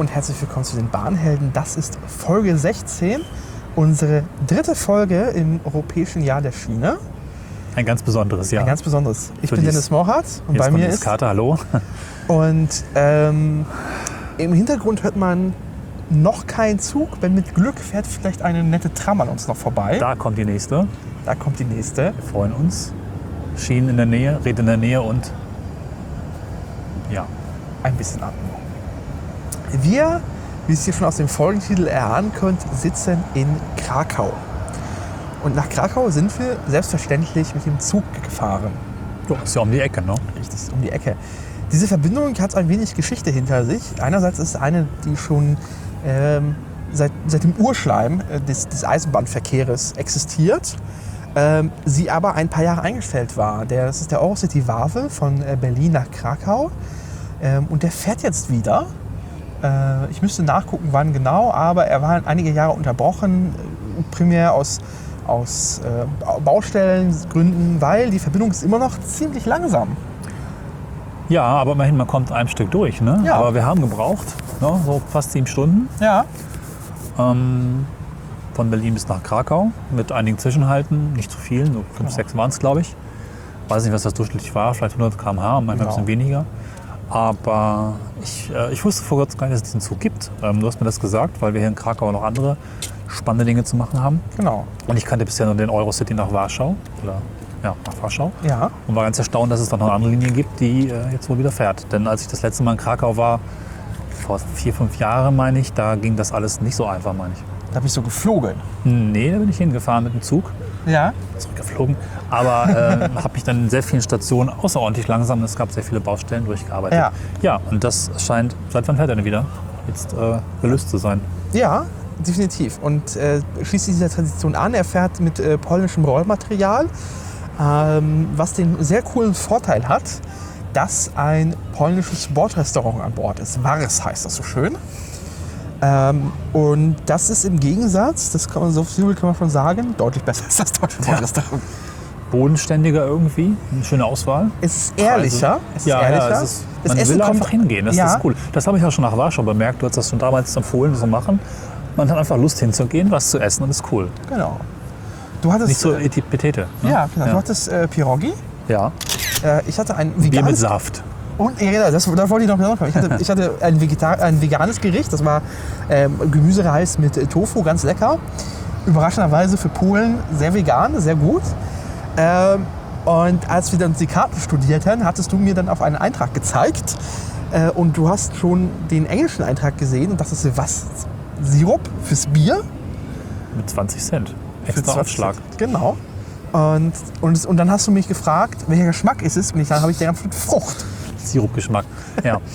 Und herzlich willkommen zu den Bahnhelden. Das ist Folge 16, unsere dritte Folge im europäischen Jahr der Schiene. Ein ganz besonderes Jahr. Ein ganz besonderes. Ich Für bin Dennis Morhardt und bei mir ist. Kater, hallo. Und ähm, im Hintergrund hört man noch keinen Zug. Wenn mit Glück fährt vielleicht eine nette Tram an uns noch vorbei. Da kommt die nächste. Da kommt die nächste. Wir freuen uns. Schienen in der Nähe, Red in der Nähe und ja, Ein bisschen. Wir, wie es ihr schon aus dem Folgentitel erahnen könnt, sitzen in Krakau. Und nach Krakau sind wir selbstverständlich mit dem Zug gefahren. Jo, ist ja um die Ecke, ne? Richtig, um die Ecke. Diese Verbindung hat ein wenig Geschichte hinter sich. Einerseits ist es eine, die schon ähm, seit, seit dem Urschleim äh, des, des Eisenbahnverkehrs existiert, ähm, sie aber ein paar Jahre eingestellt war. Der, das ist der Eurocity Wave von äh, Berlin nach Krakau. Ähm, und der fährt jetzt wieder. Äh, ich müsste nachgucken, wann genau, aber er war einige Jahre unterbrochen, äh, primär aus, aus äh, Baustellengründen, weil die Verbindung ist immer noch ziemlich langsam. Ja, aber immerhin, man kommt ein Stück durch, ne? Ja. Aber wir haben gebraucht, ne? so fast sieben Stunden. Ja. Ähm, von Berlin bis nach Krakau mit einigen Zwischenhalten, nicht zu viel, nur fünf, Genau. sechs waren es, glaube ich. Weiß nicht, was das durchschnittlich war, vielleicht 100 km/h, manchmal Genau. ein bisschen weniger. Aber ich, äh, ich wusste vor kurzem gar nicht, dass es diesen Zug gibt. Ähm, du hast mir das gesagt, weil wir hier in Krakau noch andere spannende Dinge zu machen haben. Genau. Und ich kannte bisher nur den Eurocity nach Warschau. Oder ja, nach Warschau. Ja. Und war ganz erstaunt, dass es doch noch eine andere Linie gibt, die äh, jetzt wohl wieder fährt. Denn als ich das letzte Mal in Krakau war, vor vier, fünf Jahren meine ich, da ging das alles nicht so einfach, meine ich. Da bist du geflogen. Nee, da bin ich hingefahren mit dem Zug, Ja. zurückgeflogen. Aber äh, habe mich dann in sehr vielen Stationen außerordentlich langsam, es gab sehr viele Baustellen, durchgearbeitet. Ja. ja, und das scheint, seit wann fährt er denn wieder? Jetzt äh, gelöst zu sein. Ja, definitiv. Und äh, schließt sich dieser Tradition an. Er fährt mit äh, polnischem Rollmaterial, ähm, was den sehr coolen Vorteil hat, dass ein polnisches Bordrestaurant an Bord ist. Wars heißt das so schön. Ähm, und das ist im Gegensatz, das kann man so viel kann man schon sagen, deutlich besser als das deutsche Bordrestaurant. Bodenständiger irgendwie, eine schöne Auswahl. Es ist ehrlicher. Es ist ja, ehrlicher. ja, es ist, das man Essen will einfach hingehen, das ja, ist cool. Das habe ich auch schon nach Warschau bemerkt, du hast das schon damals empfohlen, das zu machen. Man hat einfach Lust hinzugehen, was zu essen und ist cool. Genau. Du hattest, Nicht so äh, etipetete. Ne? ja, genau. Du hattest äh, Pierogi. ja. Äh, ich hatte ein Bier mit veganes Saft. Und ja, genau, das, da wollte ich noch genau kommen. Ich hatte, ich hatte ein, Vegetar ein veganes Gericht, das war ähm, Gemüsereis mit Tofu, ganz lecker. Überraschenderweise für Polen sehr vegan, sehr gut. Ähm, und als wir dann die Karten studierten, hattest du mir dann auf einen Eintrag gezeigt. Äh, und du hast schon den englischen Eintrag gesehen und dachtest, was? Sirup fürs Bier? Mit 20 Cent. Extra 20 Aufschlag. Cent. Genau. Und, und, und dann hast du mich gefragt, welcher Geschmack ist es? Und ich, dann habe ich dir geantwortet, Frucht. Sirupgeschmack. Ja.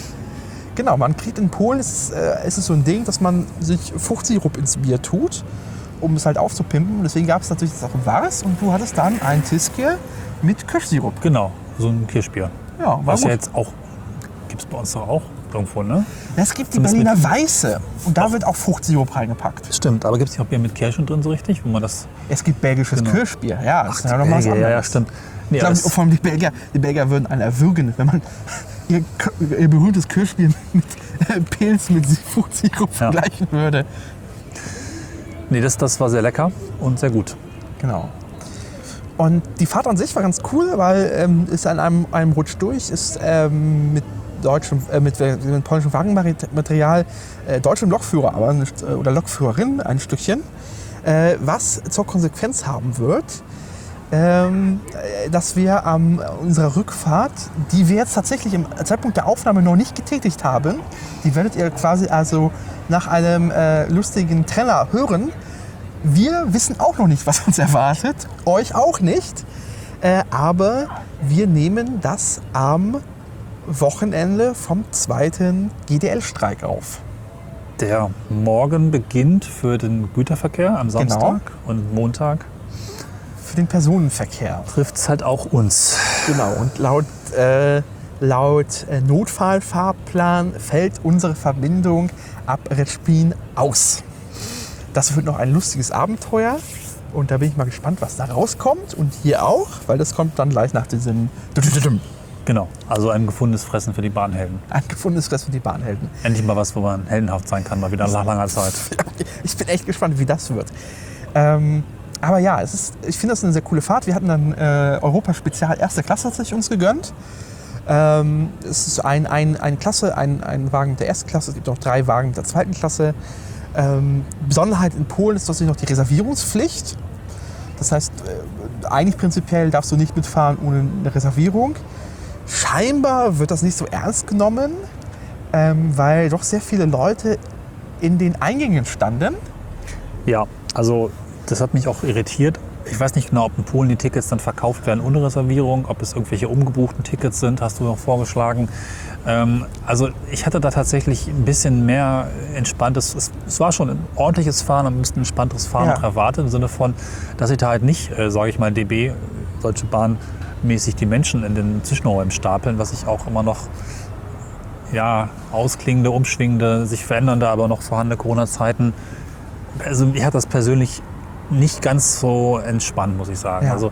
Genau, man kriegt in Polen, ist, äh, ist es so ein Ding, dass man sich Fruchtsirup ins Bier tut, um es halt aufzupimpen. Deswegen gab es natürlich das auch Wars und du hattest dann ein Tiske mit Kirschsirup. genau, so ein Kirschbier. Ja, war Was gut. ja jetzt auch, gibt es bei uns doch auch irgendwo, ne? Es gibt die Zumindest Berliner Weiße und da wird auch Fruchtsirup reingepackt. Stimmt, aber gibt es nicht auch Bier mit Kirschen drin so richtig, wo man das... Es gibt belgisches Genau. Kirschbier, ja, das ist ja noch mal was ja, ja, stimmt. Nee, Ich glaube, vor allem die Belgier, die Belgier würden einen erwürgen, wenn man ihr, ihr berühmtes Kirschbier mit äh, Pilz mit Fruchtsirup Ja. vergleichen würde. nee das, das war sehr lecker und sehr gut. Genau. Und die Fahrt an sich war ganz cool, weil ähm, ist an einem, einem Rutsch durch, ist ähm, mit deutschem, äh, mit, mit polnischem Wagenmaterial äh, deutschem Lokführer, aber äh, oder Lokführerin ein Stückchen, äh, was zur Konsequenz haben wird, ähm, äh, dass wir an unserer Rückfahrt, die wir jetzt tatsächlich im Zeitpunkt der Aufnahme noch nicht getätigt haben, die werdet ihr quasi also nach einem äh, lustigen Trenner hören, wir wissen auch noch nicht, was uns erwartet, euch auch nicht. Äh, aber wir nehmen das am Wochenende vom zweiten GDL-Streik auf. Der Morgen beginnt für den Güterverkehr am Samstag und Montag Für den Personenverkehr. trifft es halt auch uns. Genau. Und laut, äh, laut äh, Notfallfahrplan fällt unsere Verbindung ab Retspin aus. Das wird noch ein lustiges Abenteuer. Und da bin ich mal gespannt, was da rauskommt. Und hier auch, weil das kommt dann gleich nach diesem. Genau, also ein gefundenes Fressen für die Bahnhelden. Ein gefundenes Fressen für die Bahnhelden. Endlich mal was, wo man heldenhaft sein kann, mal wieder nach langer Zeit. Ich bin echt gespannt, wie das wird. Ähm, aber ja, es ist, ich finde das eine sehr coole Fahrt. Wir hatten dann äh, Europa Spezial erste Klasse tatsächlich uns gegönnt. Ähm, es ist ein, ein, eine Klasse, ein, ein Wagen der ersten Klasse, es gibt auch drei Wagen der zweiten Klasse. Ähm, Besonderheit in Polen ist tatsächlich noch die Reservierungspflicht. Das heißt, äh, eigentlich prinzipiell darfst du nicht mitfahren ohne eine Reservierung. Scheinbar wird das nicht so ernst genommen, ähm, weil doch sehr viele Leute in den Eingängen standen. Ja, also das hat mich auch irritiert. Ich weiß nicht genau, ob in Polen die Tickets dann verkauft werden ohne Reservierung, ob es irgendwelche umgebuchten Tickets sind, hast du noch vorgeschlagen. Ähm, also ich hatte da tatsächlich ein bisschen mehr entspanntes, es, es war schon ein ordentliches Fahren, ein bisschen entspannteres Fahren Ja. erwartet, im Sinne von, dass ich da halt nicht, äh, sage ich mal, DB, Deutsche Bahn, mäßig die Menschen in den Zwischenräumen stapeln, was ich auch immer noch ja, ausklingende, umschwingende, sich verändernde, aber noch vorhandene Corona-Zeiten. Also mir hat das persönlich nicht ganz so entspannt, muss ich sagen. Ja. Also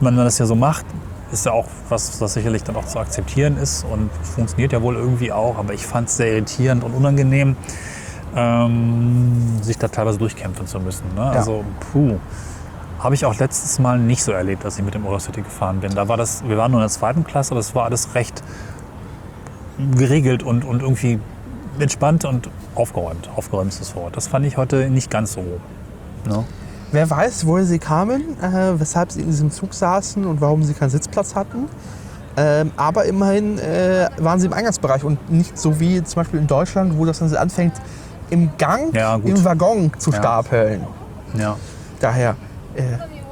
wenn man das ja so macht, ist ja auch was, was sicherlich dann auch zu akzeptieren ist und funktioniert ja wohl irgendwie auch, aber ich fand es sehr irritierend und unangenehm, ähm, sich da teilweise durchkämpfen zu müssen. Ne? Also puh. Habe ich auch letztes Mal nicht so erlebt, dass ich mit dem Eurocity gefahren bin. Da war das, wir waren nur in der zweiten Klasse, das war alles recht geregelt und, und irgendwie entspannt und aufgeräumt. Aufgeräumt ist das Wort. Das fand ich heute nicht ganz so. Ne? Wer weiß, woher sie kamen, äh, weshalb sie in diesem Zug saßen und warum sie keinen Sitzplatz hatten. Ähm, aber immerhin äh, waren sie im Eingangsbereich und nicht so wie zum Beispiel in Deutschland, wo das dann anfängt, im Gang, Ja, im Waggon zu Ja. stapeln. Ja. Daher äh,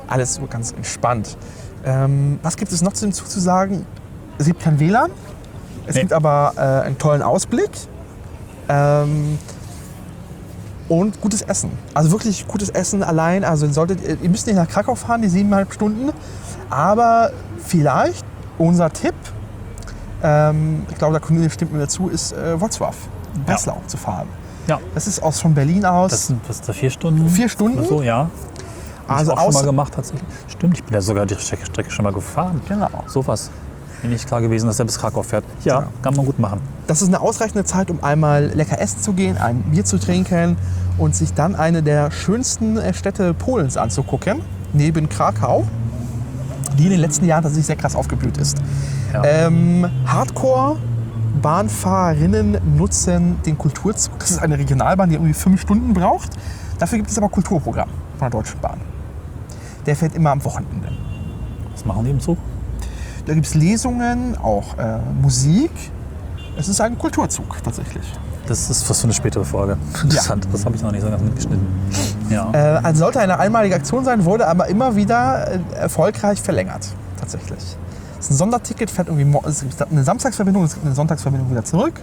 alles so ganz entspannt. Ähm, was gibt es noch zu dem Zug zu sagen? Es gibt kein WLAN, es Nee. gibt aber äh, einen tollen Ausblick ähm, und gutes Essen. Also wirklich gutes Essen allein. Also ihr solltet, ihr ihr müsst nicht nach Krakau fahren, die siebeneinhalb Stunden, aber vielleicht unser Tipp, ähm, ich glaube, der Kollege stimmt mir dazu, ist äh, Wrocław, Breslau zu fahren. ja. Das ist aus von Berlin aus. Das sind ist da vier Stunden? Vier Stunden? So, ja. Also ich auch schon mal gemacht tatsächlich. Stimmt, ich bin ja sogar die Strecke, Strecke schon mal gefahren. Genau. Sowas. Mir nicht klar gewesen, dass er bis Krakau fährt. Ja, Genau. kann man gut machen. Das ist eine ausreichende Zeit, um einmal lecker essen zu gehen, ein Bier zu trinken und sich dann eine der schönsten äh, Städte Polens anzugucken, neben Krakau, die in den letzten Jahren tatsächlich sehr krass aufgeblüht ist. Ja. Ähm, Hardcore-Bahnfahrerinnen nutzen den Kulturzug. Das ist eine Regionalbahn, die irgendwie fünf Stunden braucht. Dafür gibt es aber Kulturprogramm von der Deutschen Bahn. Der fährt immer am Wochenende. Was machen die im Zug? Da gibt es Lesungen, auch äh, Musik. Es ist ein Kulturzug tatsächlich. Das ist was für eine spätere Folge. Interessant. Das habe ich noch nicht so ganz mitgeschnitten. Ja. Äh, also sollte eine einmalige Aktion sein, wurde aber immer wieder äh, erfolgreich verlängert. Tatsächlich. Es ist ein Sonderticket, fährt irgendwie es gibt eine Samstagsverbindung, es gibt eine Sonntagsverbindung wieder zurück.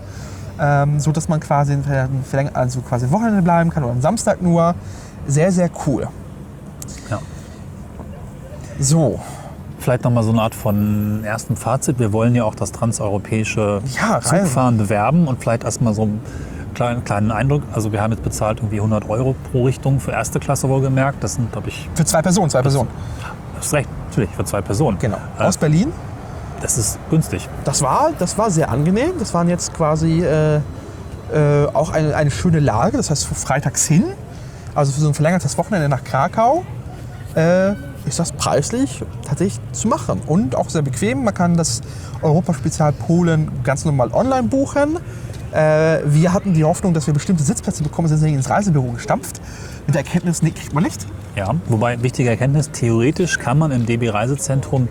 Ähm, so dass man quasi, also quasi Wochenende bleiben kann oder am Samstag nur. Sehr, sehr cool. Ja. So, Vielleicht nochmal so eine Art von ersten Fazit. Wir wollen ja auch das transeuropäische Ja. Zugfahren bewerben und vielleicht erstmal so einen kleinen, kleinen Eindruck. Also wir haben jetzt bezahlt irgendwie 100 Euro pro Richtung für erste Klasse wohlgemerkt. Das sind, glaube ich, für zwei Personen, zwei Personen. hast recht, natürlich, für zwei Personen. Genau. Äh, Aus Berlin. Das ist günstig. Das war, das war sehr angenehm. Das waren jetzt quasi äh, äh, auch eine, eine schöne Lage. Das heißt, freitags hin, also für so ein verlängertes Wochenende nach Krakau, äh, ist das preislich tatsächlich zu machen. Und auch sehr bequem. Man kann das Europaspezial Polen ganz normal online buchen. Äh, wir hatten die Hoffnung, dass wir bestimmte Sitzplätze bekommen, sind ins Reisebüro gestampft. Mit der Erkenntnis, nee, kriegt man nicht. Ja, wobei wichtige Erkenntnis, theoretisch kann man im DB Reisezentrum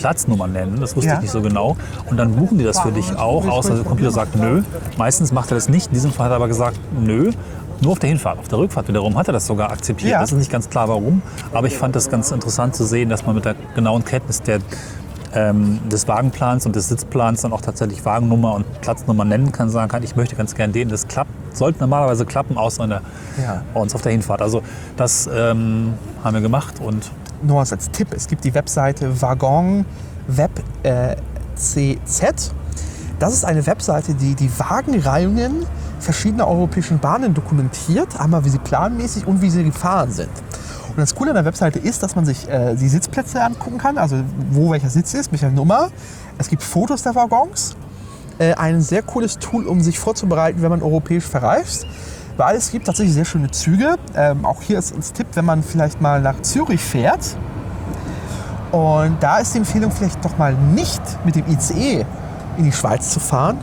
Platznummer nennen, das wusste Ja. ich nicht so genau. Und dann buchen die das für dich auch, außer der Computer sagt nö. Meistens macht er das nicht. In diesem Fall hat er aber gesagt nö. Nur auf der Hinfahrt. Auf der Rückfahrt wiederum hat er das sogar akzeptiert. Ja. Das ist nicht ganz klar warum. Aber ich fand das ganz interessant zu sehen, dass man mit der genauen Kenntnis der, ähm, des Wagenplans und des Sitzplans dann auch tatsächlich Wagennummer und Platznummer nennen kann, sagen kann, ich möchte ganz gern den. Das klappt, sollte normalerweise klappen, außer in der, Ja. bei uns auf der Hinfahrt. Also das ähm, haben wir gemacht und nur als Tipp, es gibt die Webseite Waggon Web äh, CZ. Das ist eine Webseite, die die Wagenreihungen verschiedener europäischen Bahnen dokumentiert, einmal wie sie planmäßig und wie sie gefahren sind. Und das Coole an der Webseite ist, dass man sich äh, die Sitzplätze angucken kann, also wo welcher Sitz ist, welche Nummer. Es gibt Fotos der Waggons. Äh, ein sehr cooles Tool, um sich vorzubereiten, wenn man europäisch verreist. Weil es gibt tatsächlich sehr schöne Züge. Ähm, auch hier ist uns Tipp, wenn man vielleicht mal nach Zürich fährt. Und da ist die Empfehlung vielleicht doch mal nicht mit dem ICE in die Schweiz zu fahren,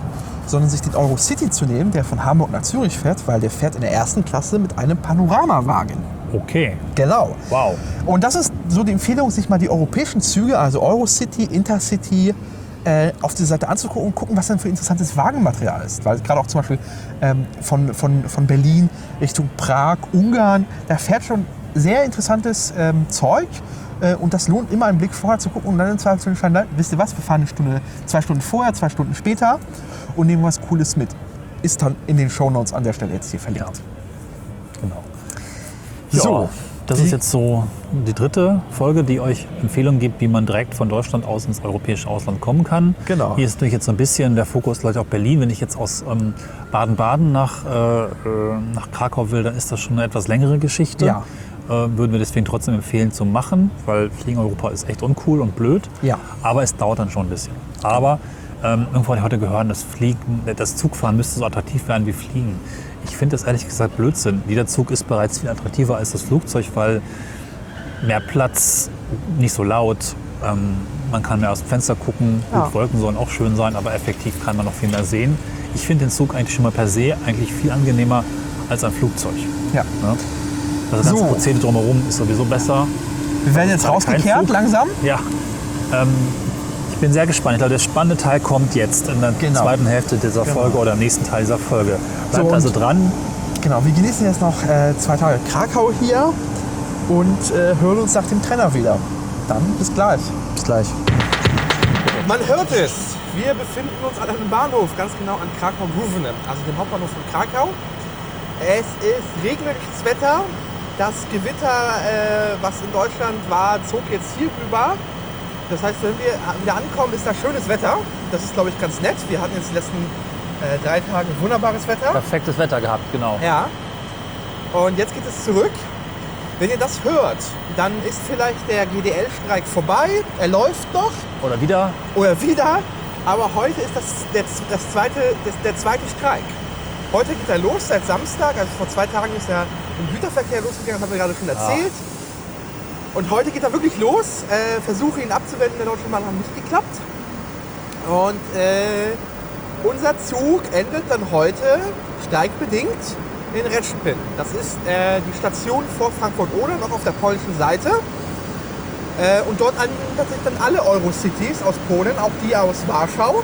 sondern sich den Eurocity zu nehmen, der von Hamburg nach Zürich fährt, weil der fährt in der ersten Klasse mit einem Panoramawagen. Okay. Genau. Wow. Und das ist so die Empfehlung, sich mal die europäischen Züge, also Eurocity, Intercity, äh, auf die Seite anzugucken und gucken, was denn für interessantes Wagenmaterial ist. Weil gerade auch zum Beispiel ähm, von, von, von Berlin Richtung Prag, Ungarn, da fährt schon sehr interessantes ähm, Zeug. Äh, und das lohnt immer einen Blick vorher zu gucken und dann in zwei Stunden entscheiden, wisst ihr was, wir fahren eine Stunde, zwei Stunden vorher, zwei Stunden später und nehmen was Cooles mit. Ist dann in den Shownotes an der Stelle jetzt hier verlinkt. Genau. So, So, das ist jetzt so die dritte Folge, die euch Empfehlungen gibt, wie man direkt von Deutschland aus ins europäische Ausland kommen kann. Genau. Hier ist natürlich jetzt so ein bisschen der Fokus gleich auf Berlin. Wenn ich jetzt aus ähm, Baden-Baden nach, äh, äh, nach Krakau will, dann ist das schon eine etwas längere Geschichte. Ja. Äh, würden wir deswegen trotzdem empfehlen zu machen, weil Fliegen Europa ist echt uncool und blöd. Ja. Aber es dauert dann schon ein bisschen. Aber ähm, irgendwo habe ich heute gehört, das, Fliegen, das Zugfahren müsste so attraktiv werden wie Fliegen. Ich finde das ehrlich gesagt Blödsinn. Jeder Zug ist bereits viel attraktiver als das Flugzeug, weil mehr Platz, nicht so laut, ähm, man kann mehr aus dem Fenster gucken. Ja. Gut, Wolken sollen auch schön sein, aber effektiv kann man noch viel mehr sehen. Ich finde den Zug eigentlich schon mal per se eigentlich viel angenehmer als ein Flugzeug. Ja. Ne? Das ganze So. Prozedere drumherum ist sowieso besser. Wir werden jetzt rausgekehrt langsam. Ja. Ähm, ich bin sehr gespannt. Ich glaube, der spannende Teil kommt jetzt in der Genau. zweiten Hälfte dieser Folge oder im nächsten Teil dieser Folge. Bleibt So, also dran. Genau, wir genießen jetzt noch äh, zwei Tage Krakau hier und äh, hören uns nach dem Trenner wieder. Dann bis gleich. Bis gleich. Man hört es. Wir befinden uns an einem Bahnhof, ganz genau an Krakau-Główne, also dem Hauptbahnhof von Krakau. Es ist regnerisches Wetter. Das Gewitter, äh, was in Deutschland war, zog jetzt hier rüber. Das heißt, wenn wir wieder ankommen, ist da schönes Wetter. Das ist, glaube ich, ganz nett. Wir hatten jetzt die letzten äh, drei Tage wunderbares Wetter. Perfektes Wetter gehabt, genau. Ja. Und jetzt geht es zurück. Wenn ihr das hört, dann ist vielleicht der GDL-Streik vorbei. Er läuft noch Oder wieder. oder wieder. Aber heute ist das der, das zweite, das, der zweite Streik. Heute geht er los, seit Samstag. Also vor zwei Tagen ist er im Güterverkehr losgegangen, das haben wir gerade schon erzählt. Und heute geht er wirklich los. Äh, Versuche ihn abzuwenden, der Deutsche Bahn haben nicht geklappt. Und äh, unser Zug endet dann heute streikbedingt in Retschpin. Das ist äh, die Station vor Frankfurt-Oder, noch auf der polnischen Seite. Äh, und dort an tatsächlich dann alle Eurocities aus Polen, auch die aus Warschau.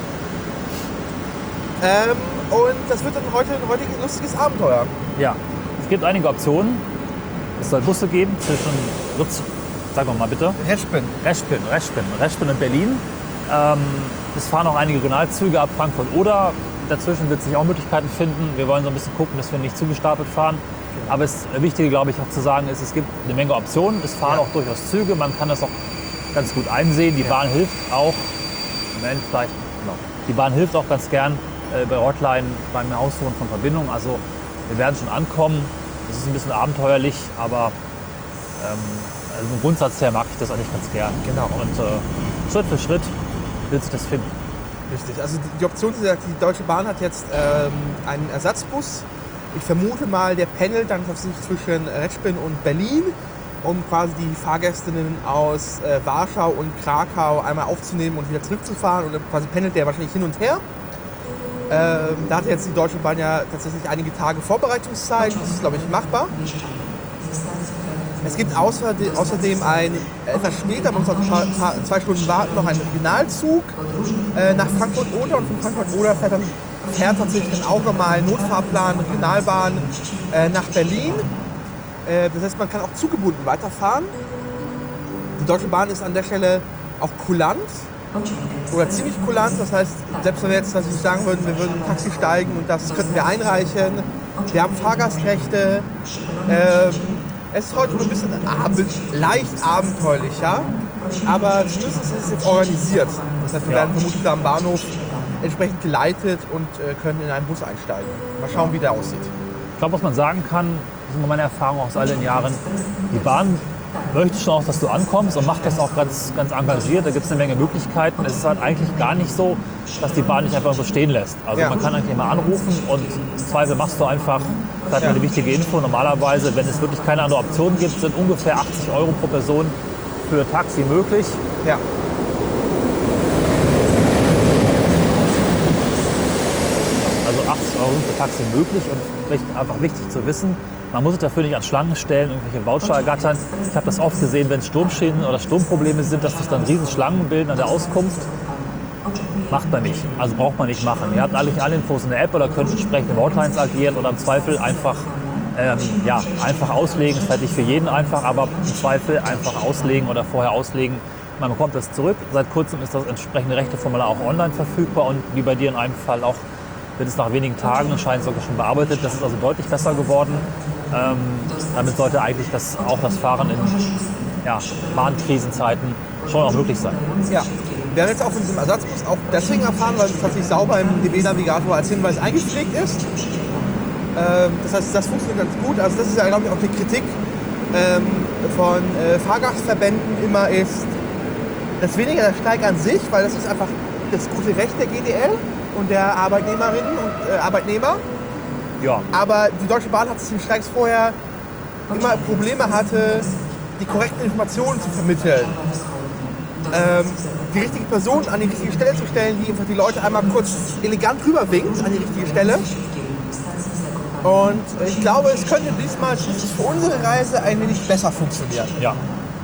Ähm, und das wird dann heute ein heutiges lustiges Abenteuer. Ja. Es gibt einige Optionen. Es soll Busse geben zwischen Ritz, sag mal bitte. Retschpin. Reschpin, Reschpin, Reschpin in Berlin. Ähm, es fahren auch einige Regionalzüge ab Frankfurt oder dazwischen wird sich auch Möglichkeiten finden. Wir wollen so ein bisschen gucken, dass wir nicht zugestapelt fahren. Aber das Wichtige, glaube ich, auch zu sagen ist, es gibt eine Menge Optionen. Es fahren Ja. auch durchaus Züge. Man kann das auch ganz gut einsehen. Die Bahn hilft auch. Moment, vielleicht. Genau. Die Bahn hilft auch ganz gern äh, bei Hotline beim Aussuchen von Verbindungen. Also wir werden schon ankommen. Es ist ein bisschen abenteuerlich, aber ähm, also im Grundsatz her mag ich das eigentlich ganz gern. Genau. Und äh, Schritt für Schritt wird sich das finden. Richtig. Also die, die Option ist, die Deutsche Bahn hat jetzt ähm, einen Ersatzbus. Ich vermute mal, der pendelt dann tatsächlich zwischen Retschpin und Berlin, um quasi die Fahrgästinnen aus äh, Warschau und Krakau einmal aufzunehmen und wieder zurückzufahren. Und dann quasi pendelt der wahrscheinlich hin und her. Ähm, da hat jetzt die Deutsche Bahn ja tatsächlich einige Tage Vorbereitungszeit. Das ist, glaube ich, machbar. Es gibt außerdem, ein, etwas später, man muss paar, zwei Stunden warten, noch einen Regionalzug äh, nach Frankfurt-Oder und von Frankfurt-Oder fährt, dann, fährt tatsächlich dann auch nochmal Notfahrplan, Regionalbahn äh, nach Berlin. Äh, das heißt, man kann auch zugebunden weiterfahren. Die Deutsche Bahn ist an der Stelle auch kulant oder ziemlich kulant. Das heißt, selbst wenn wir jetzt natürlich sagen würden, wir würden ein Taxi steigen und das könnten wir einreichen, wir haben Fahrgastrechte. Ähm, es ist heute nur ein bisschen abend, leicht abenteuerlicher, aber zumindest ist es jetzt organisiert. Das heißt, wir werden vermutlich da am Bahnhof entsprechend geleitet und äh, können in einen Bus einsteigen. Mal schauen, wie der aussieht. Ich glaube, was man sagen kann, das ist immer meine Erfahrung aus all den Jahren, die Bahn möchte schon auch, dass du ankommst und macht das auch ganz, ganz engagiert. Da gibt es eine Menge Möglichkeiten. Es ist halt eigentlich gar nicht so, dass die Bahn nicht einfach so stehen lässt. Also Ja. man kann eigentlich mal anrufen und im Zweifel machst du einfach, das ist Ja. eine wichtige Info. Normalerweise, wenn es wirklich keine andere Option gibt, sind ungefähr 80 Euro pro Person für Taxi möglich. Ja. Also 80 Euro sind für Taxi möglich und vielleicht einfach wichtig zu wissen, man muss sich dafür nicht an Schlangen stellen, irgendwelche Voucher ergattern. Ich habe das oft gesehen, wenn Sturmschäden oder Sturmprobleme sind, dass sich dann riesen Schlangen bilden an der Auskunft. Macht man nicht. Also braucht man nicht machen. Ihr habt eigentlich alle Infos in der App oder könnt entsprechend im Hotlines agieren oder im Zweifel einfach, ähm, ja, einfach auslegen. Ist halt nicht für jeden einfach, aber im Zweifel einfach auslegen oder vorher auslegen. Man bekommt das zurück. Seit kurzem ist das entsprechende Rechteformular auch online verfügbar und wie bei dir in einem Fall auch wird es nach wenigen Tagen anscheinend sogar schon bearbeitet. Das ist also deutlich besser geworden. Ähm, damit sollte eigentlich das, auch das Fahren in ja, Bahnkrisenzeiten schon auch möglich sein. Ja. Wir haben jetzt auch von diesem Ersatzbus auch deswegen erfahren, weil es tatsächlich sauber im DB-Navigator als Hinweis eingepflegt ist. Ähm, das heißt, das funktioniert ganz gut. Also das ist ja, glaube ich, auch die Kritik ähm, von äh, Fahrgastverbänden immer ist, das weniger der Streik an sich, weil das ist einfach das gute Recht der GDL und der Arbeitnehmerinnen und äh, Arbeitnehmer. Ja, Aber die Deutsche Bahn hat es in Streiks vorher immer Probleme hatte, die korrekten Informationen zu vermitteln. Ähm, die richtige Person an die richtige Stelle zu stellen, die einfach die Leute einmal kurz elegant rüberwinkt an die richtige Stelle. Und ich glaube, es könnte diesmal für unsere Reise ein wenig besser funktionieren. ja.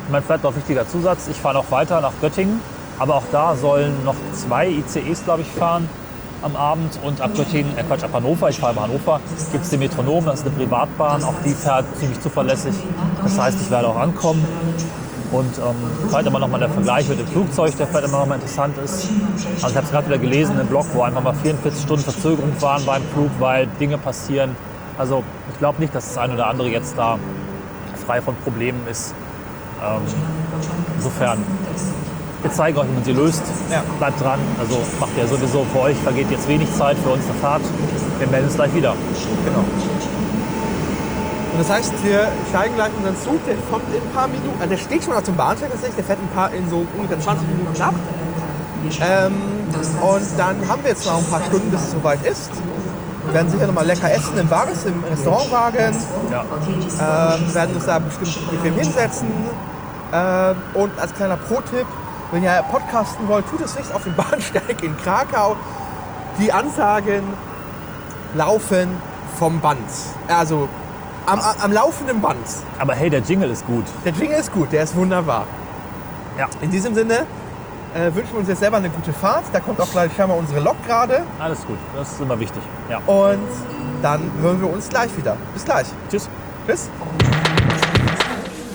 Ich meine, vielleicht noch wichtiger Zusatz. Ich fahre noch weiter nach Göttingen, aber auch da sollen noch zwei ICEs, glaube ich, fahren am Abend. Und ab Göttingen, äh Quatsch, ab Hannover, ich fahre bei Hannover, gibt es den Metronom, das ist eine Privatbahn. Auch die fährt ziemlich zuverlässig. Das heißt, ich werde auch ankommen. Und ähm, vielleicht immer noch mal der Vergleich mit dem Flugzeug, der vielleicht immer noch mal interessant ist. Also ich habe es gerade wieder gelesen im Blog, wo einfach mal 44 Stunden Verzögerung waren beim Flug, weil Dinge passieren. Also ich glaube nicht, dass das eine oder andere jetzt da frei von Problemen ist. Ähm, insofern, wir zeigen euch, wie man sie löst. Ja. Bleibt dran. Also macht ja sowieso für euch, vergeht jetzt wenig Zeit, für uns eine Fahrt. Wir melden uns gleich wieder. Genau. Und das heißt, wir steigen gleich unseren Zug, der kommt in ein paar Minuten, also der steht schon auf dem Bahnsteig tatsächlich, der fährt ein paar in so ungefähr 20 Minuten ab. Ähm, und dann haben wir jetzt noch ein paar Stunden, bis es soweit ist. Wir werden sicher noch mal lecker essen im Wagens, im Restaurantwagen. Ja. Ähm, werden uns da bestimmt bequem hinsetzen. Ähm, und als kleiner Pro-Tipp, wenn ihr podcasten wollt, tut es nicht auf dem Bahnsteig in Krakau. Die Ansagen laufen vom Band. Also am, am laufenden Band. Aber hey, der Jingle ist gut. Der Jingle ist gut, der ist wunderbar. Ja. In diesem Sinne äh, wünschen wir uns jetzt selber eine gute Fahrt. Da kommt auch gleich scheinbar unsere Lok gerade. Alles gut. Das ist immer wichtig. Ja. Und dann hören wir uns gleich wieder. Bis gleich. Tschüss. Tschüss.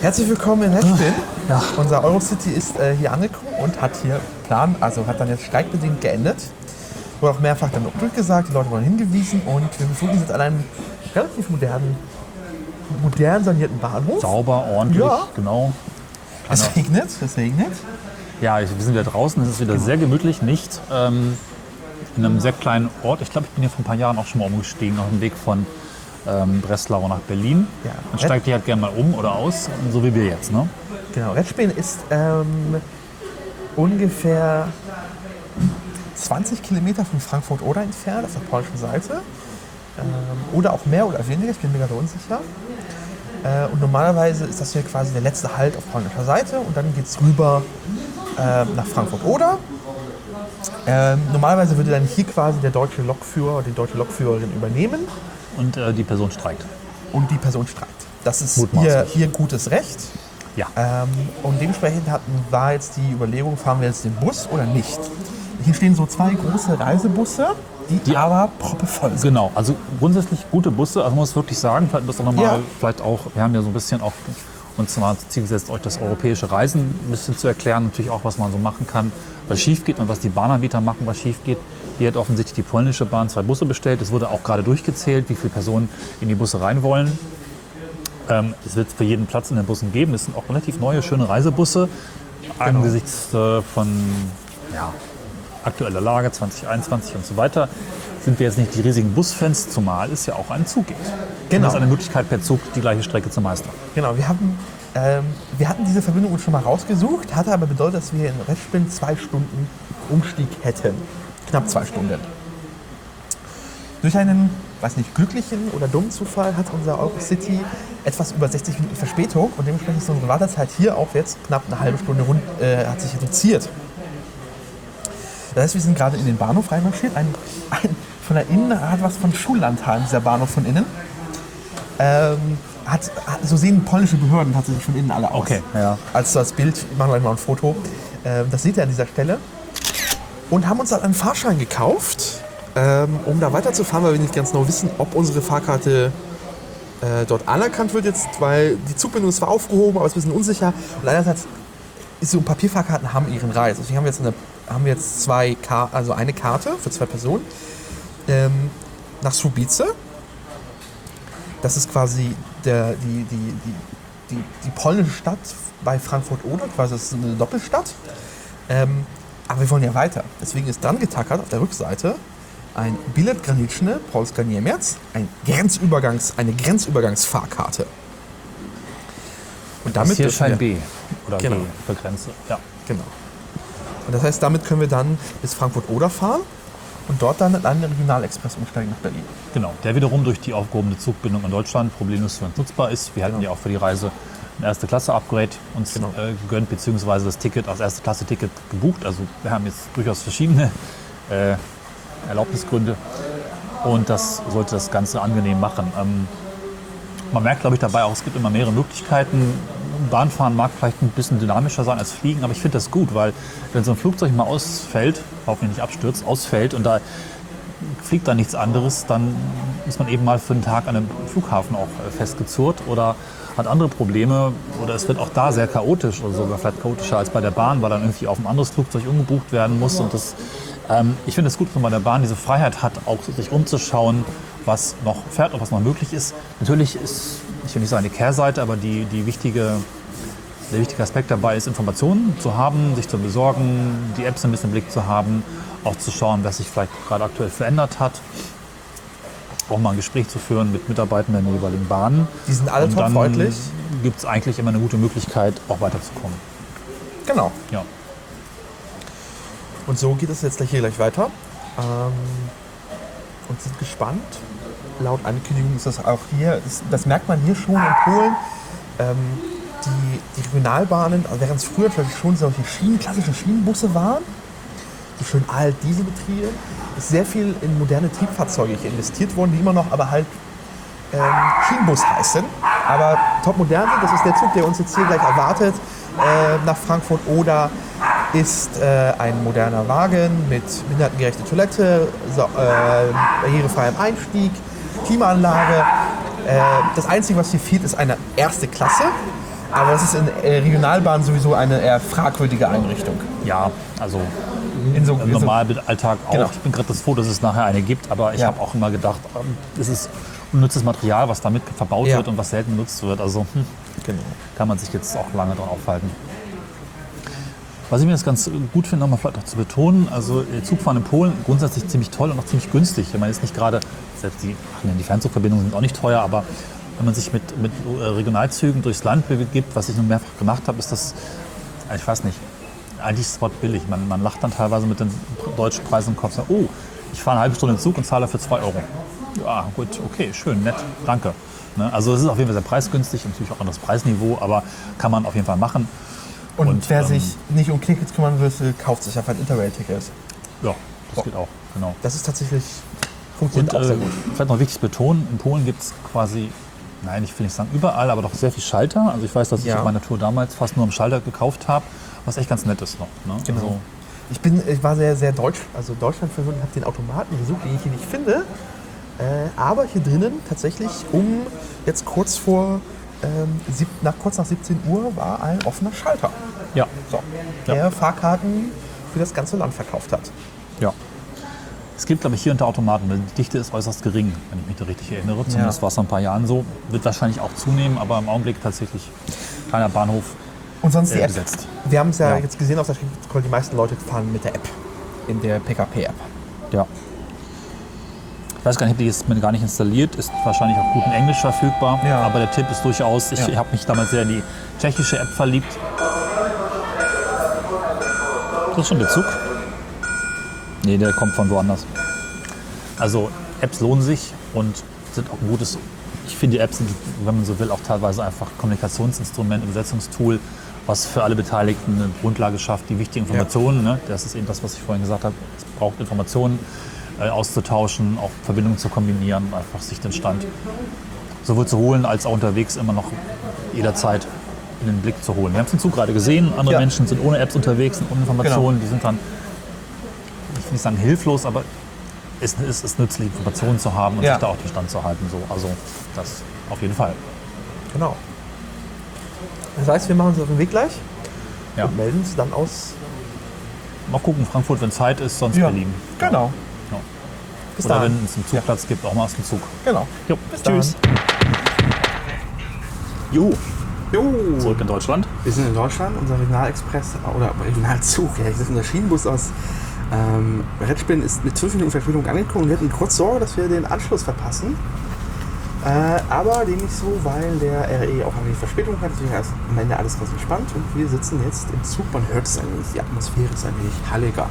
Herzlich willkommen in Hedspin. Ja. Unser Eurocity ist äh, hier angekommen und hat hier Plan, also hat dann jetzt streikbedingt geendet. Wurde auch mehrfach dann durchgesagt, die Leute wurden hingewiesen und wir befinden uns jetzt an einem relativ modernen, modern sanierten Bahnhof. Sauber, ordentlich, Ja. genau. Es regnet, es regnet. Ja, wir sind wieder draußen. Es ist wieder sehr gemütlich, nicht ähm, in einem sehr kleinen Ort. Ich glaube, ich bin hier vor ein paar Jahren auch schon mal umgestiegen auf dem Weg von ähm, Breslau nach Berlin. Ja. Man steigt hier halt gerne mal um oder aus, so wie wir jetzt. Ne? Genau, Redspin ist ähm, ungefähr 20 Kilometer von Frankfurt-Oder entfernt, auf der polnischen Seite. Ähm, oder auch mehr oder weniger, ich bin mir gerade unsicher. Äh, und normalerweise ist das hier quasi der letzte Halt auf polnischer Seite und dann geht es rüber ähm, nach Frankfurt-Oder. Ähm, normalerweise würde dann hier quasi der deutsche Lokführer oder die deutsche Lokführerin übernehmen Und äh, die Person streikt. und die Person streikt. Das ist hier, hier gutes Recht. Ja. Ähm, und dementsprechend hatten, war jetzt die Überlegung, fahren wir jetzt den Bus oder nicht. Hier stehen so zwei große Reisebusse, die, Die- aber proppevoll sind. Genau, also grundsätzlich gute Busse, also man muss wirklich sagen, vielleicht das auch nochmal, Ja. vielleicht auch, wir haben ja so ein bisschen auch uns mal Ziel gesetzt, euch das europäische Reisen ein bisschen zu erklären, natürlich auch, was man so machen kann, was schief geht und was die Bahnanbieter machen, was schief geht. Hier hat offensichtlich die polnische Bahn zwei Busse bestellt. Es wurde auch gerade durchgezählt, wie viele Personen in die Busse rein wollen. Ähm, es wird für jeden Platz in den Bussen geben. Es sind auch relativ neue, schöne Reisebusse. Angesichts äh, von ja, aktueller Lage 2021 und so weiter sind wir jetzt nicht die riesigen Busfans, zumal es ja auch einen Zug gibt. Und Genau. das ist eine Möglichkeit, per Zug die gleiche Strecke zu meistern. Genau, wir haben Ähm, wir hatten diese Verbindung uns schon mal rausgesucht, hatte aber bedeutet, dass wir in Restspin zwei Stunden Umstieg hätten. Knapp zwei Stunden. Durch einen, weiß nicht, glücklichen oder dummen Zufall hat unser Eurocity etwas über 60 Minuten Verspätung und dementsprechend ist unsere Wartezeit hier auch jetzt knapp eine halbe Stunde rund, äh, hat sich reduziert. Das heißt, wir sind gerade in den Bahnhof reinmarschiert. Ein, ein, von der Innen hat was von Schullandheim, dieser Bahnhof von innen. Ähm, hat, hat, so sehen polnische Behörden tatsächlich von innen alle aus. Okay, ja. Als das Bild, ich mache gleich mal ein Foto, ähm, das seht ihr an dieser Stelle. Und haben uns dann einen Fahrschein gekauft, ähm, um da weiterzufahren, weil wir nicht ganz genau wissen, ob unsere Fahrkarte äh, dort anerkannt wird jetzt, weil die Zugbindung ist zwar aufgehoben, aber es ist ein bisschen unsicher. Und einerseits ist so Papierfahrkarten haben ihren Reis. Deswegen haben wir jetzt, eine, haben wir jetzt zwei, Kar also eine Karte für zwei Personen ähm, nach Subice. Das ist quasi der, die, die, die, die, die polnische Stadt bei Frankfurt-Oder, quasi das ist eine Doppelstadt. Ähm, aber wir wollen ja weiter. Deswegen ist dran getackert auf der Rückseite ein Bilet Graniczny Polska Niemiec, ein Grenzübergangs, eine Grenzübergangsfahrkarte. Und damit das hier Schein wir, B oder Genau. G für Grenze. Ja. Genau. Und das heißt, damit können wir dann bis Frankfurt-Oder fahren und dort dann in einen Regionalexpress umsteigen nach Berlin. Genau, der wiederum durch die aufgehobene Zugbindung in Deutschland problemlos für uns nutzbar ist. Wir hatten ja auch für die Reise ein erste Klasse Upgrade uns Genau. äh, gegönnt, beziehungsweise das Ticket als erste Klasse Ticket gebucht. Also wir haben jetzt durchaus verschiedene äh, Erlaubnisgründe und das sollte das Ganze angenehm machen. Ähm, man merkt, glaube ich, dabei auch, es gibt immer mehrere Möglichkeiten. Bahnfahren mag vielleicht ein bisschen dynamischer sein als Fliegen, aber ich finde das gut, weil wenn so ein Flugzeug mal ausfällt, hoffentlich nicht abstürzt, ausfällt und da fliegt da nichts anderes, dann ist man eben mal für einen Tag an einem Flughafen auch äh, festgezurrt oder hat andere Probleme oder es wird auch da sehr chaotisch oder sogar vielleicht chaotischer als bei der Bahn, weil dann irgendwie auf ein anderes Flugzeug umgebucht werden muss und das ähm, ich finde es gut, wenn man bei der Bahn diese Freiheit hat, auch sich umzuschauen, was noch fährt und was noch möglich ist. Natürlich ist, ich will nicht sagen die Kehrseite, aber die, die wichtige, der wichtige Aspekt dabei ist, Informationen zu haben, sich zu besorgen, die Apps ein bisschen im Blick zu haben, auch zu schauen, was sich vielleicht gerade aktuell verändert hat. Auch mal ein Gespräch zu führen mit Mitarbeitenden der jeweiligen Bahnen. Die sind alle Und top dann freundlich. gibt es eigentlich immer eine gute Möglichkeit, auch weiterzukommen. Genau. Ja. Und so geht es jetzt hier gleich weiter. Ähm, und sind gespannt. Laut Ankündigung ist das auch hier, das merkt man hier schon in Polen. Ähm, die, die Regionalbahnen, also während es früher natürlich schon solche Schienen, klassische Schienenbusse waren, die schön alt Dieselbetriebe, ist sehr viel in moderne Triebfahrzeuge investiert worden, die immer noch aber halt ähm, Schienenbus heißen. Aber top modern sind, das ist der Zug, der uns jetzt hier gleich erwartet äh, nach Frankfurt oder ist äh, ein moderner Wagen mit behindertengerechter Toilette, so, äh, barrierefreiem Einstieg, Klimaanlage. Äh, das Einzige, was hier fehlt, ist eine erste Klasse. Aber das ist in äh, Regionalbahnen sowieso eine eher fragwürdige Einrichtung. Ja, also In so, im in so, Normalalltag auch. Genau. Ich bin gerade das froh, dass es nachher eine gibt, aber ich Ja. habe auch immer gedacht, ähm, es ist unnützes Material, was damit verbaut Ja. wird und was selten benutzt wird. Also hm, genau. kann man sich jetzt auch lange dran aufhalten. Was ich mir jetzt ganz gut finde, nochmal vielleicht auch zu betonen, also äh, Zugfahren in Polen grundsätzlich ziemlich toll und auch ziemlich günstig. Ich meine, jetzt nicht gerade, selbst die, die Fernzugverbindungen sind auch nicht teuer, aber wenn man sich mit, mit äh, Regionalzügen durchs Land begibt, was ich nun mehrfach gemacht habe, ist das, ich weiß nicht, eigentlich ist das Wort billig. Man, man lacht dann teilweise mit den deutschen Preisen im Kopf. Sagt, oh, ich fahre eine halbe Stunde Zug und zahle dafür 2 Euro. Ja, gut, okay, schön, nett, danke. Ne? Also es ist auf jeden Fall sehr preisgünstig, natürlich auch an das Preisniveau, aber kann man auf jeden Fall machen. Und, Und, wer ähm, sich nicht um Tickets kümmern will, kauft sich einfach ein Interrail-Ticket. Ja, das geht auch, genau. Das ist tatsächlich, funktioniert Und auch sehr äh, gut. vielleicht noch wichtig zu betonen, in Polen gibt es quasi, nein, ich will nicht sagen überall, aber doch sehr viel Schalter. Also ich weiß, dass ich Ja. auf meiner Tour damals fast nur am Schalter gekauft habe, was echt ganz nett ist noch. Ne? Genau. Also, Ich, bin, ich war sehr, sehr deutsch, also Deutschland verwöhnt, habe den Automaten gesucht, den ich hier nicht finde. Äh, aber hier drinnen tatsächlich um jetzt kurz vor, ähm, sieb, nach, kurz nach 17 Uhr war ein offener Schalter. ja, So, der Fahrkarten für das ganze Land verkauft hat. Ja. Es gibt, glaube ich, hier da Automaten. Die Dichte ist äußerst gering, wenn ich mich da richtig erinnere. Zumindest war es vor ein paar Jahren so. Wird wahrscheinlich auch zunehmen, aber im Augenblick tatsächlich kleiner Bahnhof Und sonst die äh, App. besetzt. Wir haben es ja, Ja. jetzt gesehen auf der Strecke, die meisten Leute fahren mit der App, in der PKP-App. Ja. Ich weiß gar nicht, die ist mir gar nicht installiert, ist wahrscheinlich auch gut in Englisch verfügbar. Ja. Aber der Tipp ist durchaus, ich Ja. habe mich damals sehr in die tschechische App verliebt. Das ist schon der Zug? Nee, der kommt von woanders. Also Apps lohnen sich und sind auch ein gutes. Ich finde, die Apps sind, wenn man so will, auch teilweise einfach Kommunikationsinstrument, Übersetzungstool, was für alle Beteiligten eine Grundlage schafft, die wichtigen Informationen. Ne? Das ist eben das, was ich vorhin gesagt habe. Es braucht Informationen äh, auszutauschen, auch Verbindungen zu kombinieren, einfach sich den Stand sowohl zu holen als auch unterwegs immer noch jederzeit in den Blick zu holen. Wir haben es im Zug gerade gesehen, andere Ja. Menschen sind ohne Apps unterwegs, sind ohne Informationen, die sind dann, will nicht sagen hilflos, aber es ist, ist nützlich, Informationen zu haben und Ja. sich da auch den Stand zu halten. So. Also das auf jeden Fall. Genau. Das heißt, wir machen uns auf den Weg gleich Ja. und melden uns dann aus. Mal gucken, Frankfurt, wenn Zeit ist, sonst Ja, Berlin. Genau. Ja. Bis Oder dann. wenn es einen Zugplatz gibt, auch mal aus dem Zug. Genau. Jo, Bis tschüss. dann. Jo, Jo. zurück in Deutschland. Wir sind in Deutschland, unser Regionalexpress oder Regionalzug, ja, das ist unser Schienenbus aus ähm, Redspin ist mit 5 Minuten Verspätung angekommen und wir hatten kurz Sorge, dass wir den Anschluss verpassen. Äh, aber dem nicht so, weil der RE auch ein wenig Verspätung hat, deswegen ist am Ende alles ganz entspannt und wir sitzen jetzt im Zug, man hört es ein wenig, die Atmosphäre ist ein wenig halliger.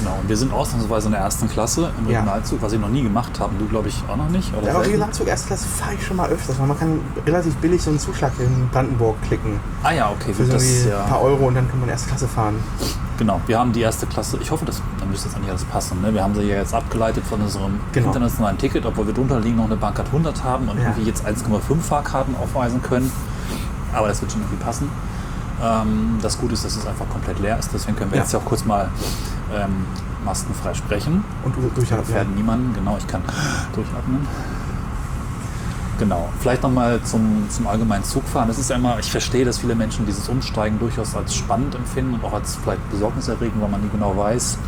Genau, und wir sind ausnahmsweise in der ersten Klasse im Ja. Regionalzug, was ich noch nie gemacht habe. Du, glaube ich, auch noch nicht? Oder Ja, aber? Regionalzug Erstklasse fahre ich schon mal öfters, weil man kann relativ billig so einen Zuschlag in Brandenburg klicken Ah ja, okay, für gut, so das ja. ein paar Euro und dann kann man Erstklasse fahren. Genau, wir haben die erste Klasse. Ich hoffe, das, dann müsste jetzt eigentlich alles passen. Ne? Wir haben sie ja jetzt abgeleitet von unserem Genau. internationalen Ticket, obwohl wir drunter liegen noch eine Bankart 100 haben und Ja. irgendwie jetzt 1,5 Fahrkarten aufweisen können. Aber das wird schon irgendwie passen. Ähm, das Gute ist, dass es einfach komplett leer ist. Deswegen können wir Ja. jetzt ja auch kurz mal ähm, maskenfrei sprechen. Und du- Wir durchatmen. gefährden niemanden. Genau, ich kann durchatmen. Genau. Vielleicht nochmal zum, zum allgemeinen Zugfahren. Das ist ja immer, ich verstehe, dass viele Menschen dieses Umsteigen durchaus als spannend empfinden und auch als vielleicht besorgniserregend, weil man nie genau weiß,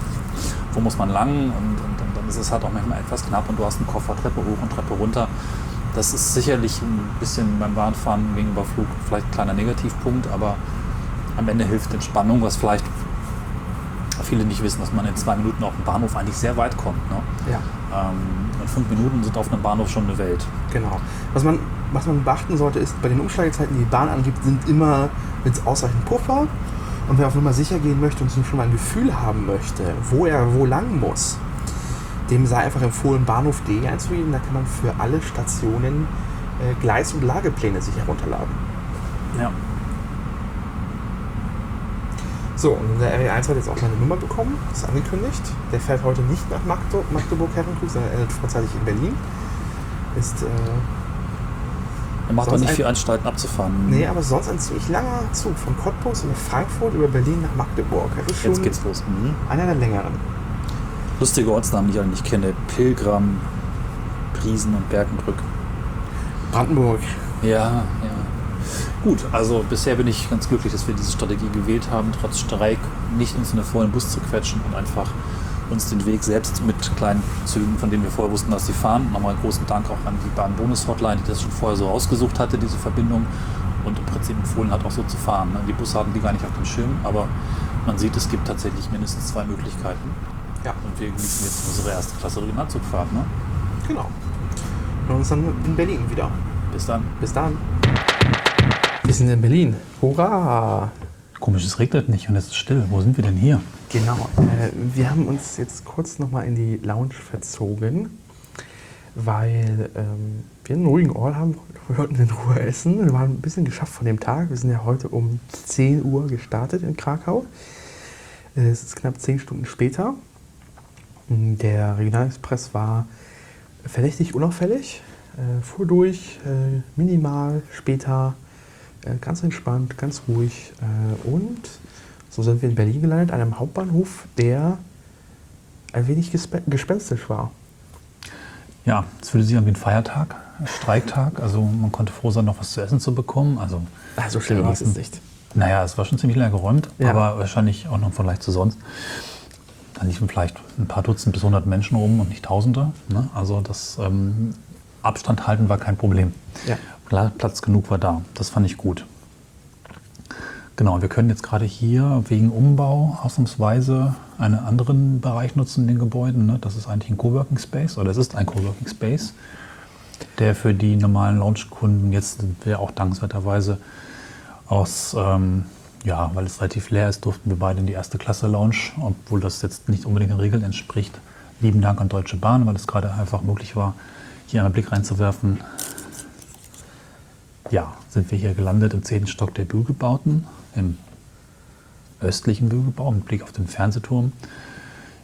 wo muss man lang und, und, und dann ist es halt auch manchmal etwas knapp und du hast einen Koffer Treppe hoch und Treppe runter. Das ist sicherlich ein bisschen beim Bahnfahren gegenüber Flug vielleicht ein kleiner Negativpunkt, aber am Ende hilft Entspannung, was vielleicht viele nicht wissen, dass man in zwei Minuten auf dem Bahnhof eigentlich sehr weit kommt. Ne? Ja. Ähm, und fünf Minuten sind auf einem Bahnhof schon eine Welt. Genau. Was man, was man beachten sollte, ist, bei den Umsteigezeiten, die die Bahn angibt, sind immer mit ausreichend Puffer. Und wer auf Nummer sicher gehen möchte und schon mal ein Gefühl haben möchte, wo er wo lang muss, dem sei einfach empfohlen, Bahnhof.de einzugeben. Da kann man für alle Stationen äh, Gleis- und Lagepläne sich herunterladen. Ja. So, und unser RE1 hat jetzt auch meine Nummer bekommen, ist angekündigt. Der fährt heute nicht nach Magde- Magdeburg-Herrenkrug, sondern endet vorzeitig in Berlin. Ist äh, Er macht doch Sonst nicht viel Anstalten abzufahren. Nee, aber sonst ein ziemlich langer Zug von Cottbus über Frankfurt über Berlin nach Magdeburg. Jetzt geht's los. Mhm. einer der längeren. Lustige Ortsnamen, die ich nicht kenne. Pilgram, Priesen und Berkenbrück. Brandenburg. Ja, ja. Gut, also bisher bin ich ganz glücklich, dass wir diese Strategie gewählt haben, trotz Streik nicht uns in den vollen Bus zu quetschen und einfach uns den Weg selbst mit kleinen Zügen, von denen wir vorher wussten, dass sie fahren. Nochmal einen großen Dank auch an die Bahn-Bonus-Hotline, die das schon vorher so ausgesucht hatte, diese Verbindung und im Prinzip empfohlen hat, auch so zu fahren. ne? Die Busse hatten die gar nicht auf dem Schirm, aber man sieht, es gibt tatsächlich mindestens zwei Möglichkeiten. Ja, Und wir genießen jetzt unsere erste Klasse Regionalzugfahrt. Ne? genau. Und uns dann in Berlin wieder. Bis dann. Bis dann. Wir sind in Berlin. Hurra! Komisch, es regnet nicht und es ist still. Wo sind wir denn hier? Genau. Äh, wir haben uns jetzt kurz nochmal in die Lounge verzogen, weil ähm, wir einen ruhigen Ort haben. Wir wollten in Ruhe essen. Wir waren ein bisschen geschafft von dem Tag. Wir sind ja heute um 10 Uhr gestartet in Krakau. Äh, Es ist knapp 10 Stunden später. Der Regionalexpress war verdächtig unauffällig, äh, fuhr durch, äh, minimal, später ganz entspannt, ganz ruhig. Äh, und so sind wir in Berlin gelandet, an einem Hauptbahnhof, der ein wenig gespe gespenstisch war. Ja, es fühlte sich an wie ein Feiertag, ein Streiktag. Also man konnte froh sein, noch was zu essen zu bekommen. Also, Also schlimm war es nicht. naja, es war schon ziemlich leer geräumt, Ja. aber wahrscheinlich auch noch im Vergleich zu sonst. Da liefen vielleicht ein paar Dutzend bis hundert Menschen rum und nicht Tausende. Ne? Also das ähm, Abstand halten war kein Problem. Ja. Pla- Platz genug war da. Das fand ich gut. Genau, wir können jetzt gerade hier wegen Umbau ausnahmsweise einen anderen Bereich nutzen in den Gebäuden. Ne? Das ist eigentlich ein Coworking Space oder es ist ein Coworking Space, der für die normalen Lounge-Kunden jetzt wäre auch dankenswerterweise aus, ähm, ja, weil es relativ leer ist, durften wir beide in die erste Klasse Lounge, obwohl das jetzt nicht unbedingt den Regeln entspricht. Lieben Dank an Deutsche Bahn, weil es gerade einfach möglich war, hier einen Blick reinzuwerfen. Ja, sind wir hier gelandet im zehnten Stock der Bügelbauten, im östlichen Bügelbau mit Blick auf den Fernsehturm.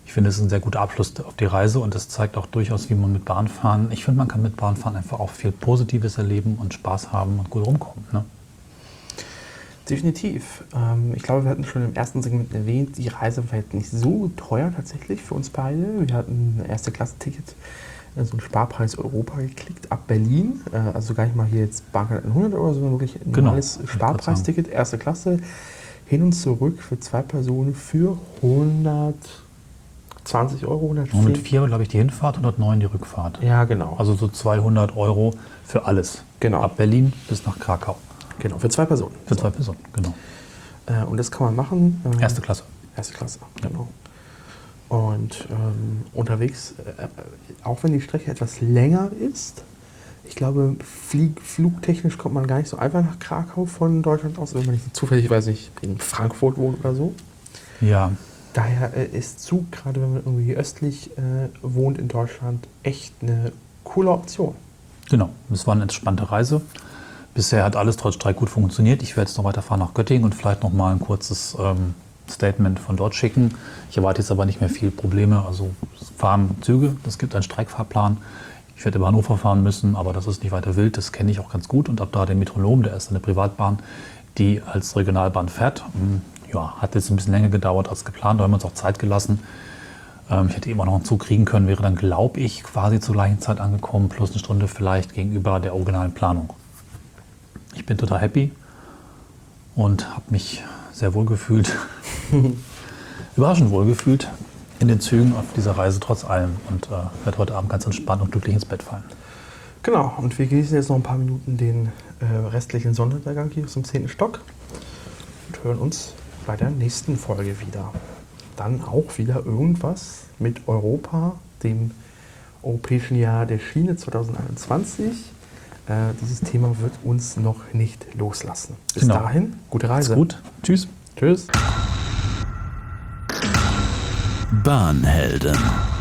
Ich finde, es ist ein sehr guter Abschluss auf die Reise und es zeigt auch durchaus, wie man mit Bahnfahren, ich finde, man kann mit Bahnfahren einfach auch viel Positives erleben und Spaß haben und gut rumkommen. Ne? Definitiv. Ähm, ich glaube, wir hatten schon im ersten Segment erwähnt, die Reise war jetzt nicht so teuer tatsächlich für uns beide. Wir hatten ein erste Klasse-Ticket, äh, so ein Sparpreis Europa geklickt, ab Berlin. Äh, also gar nicht mal hier jetzt Bahncard 100 oder so, sondern wirklich ein Genau. normales Sparpreisticket, erste Klasse, hin und zurück für zwei Personen für 120 Euro, 110. 104, glaube ich, die Hinfahrt, 109 die Rückfahrt. Ja, genau. Also so 200 Euro für alles. Genau. Ab Berlin bis nach Krakau. genau, für zwei Personen. Für zwei Personen, genau. Äh, und das kann man machen. Erste Klasse. Erste Klasse, genau. Und ähm, unterwegs, äh, auch wenn die Strecke etwas länger ist, ich glaube, flieg, flugtechnisch kommt man gar nicht so einfach nach Krakau von Deutschland aus, wenn man nicht zufällig, weiß ich, in Frankfurt wohnt oder so. Ja, Daher äh, ist Zug, gerade wenn man irgendwie östlich äh, wohnt in Deutschland, echt eine coole Option. genau. Es war eine entspannte Reise. Bisher hat alles trotz Streik gut funktioniert. Ich werde jetzt noch weiterfahren nach Göttingen und vielleicht noch mal ein kurzes ähm, Statement von dort schicken. Ich erwarte jetzt aber nicht mehr viel Probleme. Also es fahren Züge, es gibt einen Streikfahrplan. Ich werde über Hannover fahren müssen, aber das ist nicht weiter wild. Das kenne ich auch ganz gut. Und ab da den Metronom, der ist eine Privatbahn, die als Regionalbahn fährt. Hm, Ja, hat jetzt ein bisschen länger gedauert als geplant, da haben wir uns auch Zeit gelassen. Ähm, ich hätte immer noch einen Zug kriegen können, wäre dann, glaube ich, quasi zur gleichen Zeit angekommen, plus eine Stunde vielleicht gegenüber der originalen Planung. Ich bin total happy und habe mich sehr wohl gefühlt, überraschend wohl gefühlt in den Zügen auf dieser Reise trotz allem und äh, werde heute Abend ganz entspannt und glücklich ins Bett fallen. Genau, und wir genießen jetzt noch ein paar Minuten den äh, restlichen Sonnenuntergang hier aus dem 10. Stock und hören uns bei der nächsten Folge wieder. Dann auch wieder irgendwas mit Europa, dem Europäischen Jahr der Schiene 2021. Äh, dieses Thema wird uns noch nicht loslassen. Bis Genau. dahin, gute Reise. Ist gut. Tschüss. Tschüss. Bahnhelden.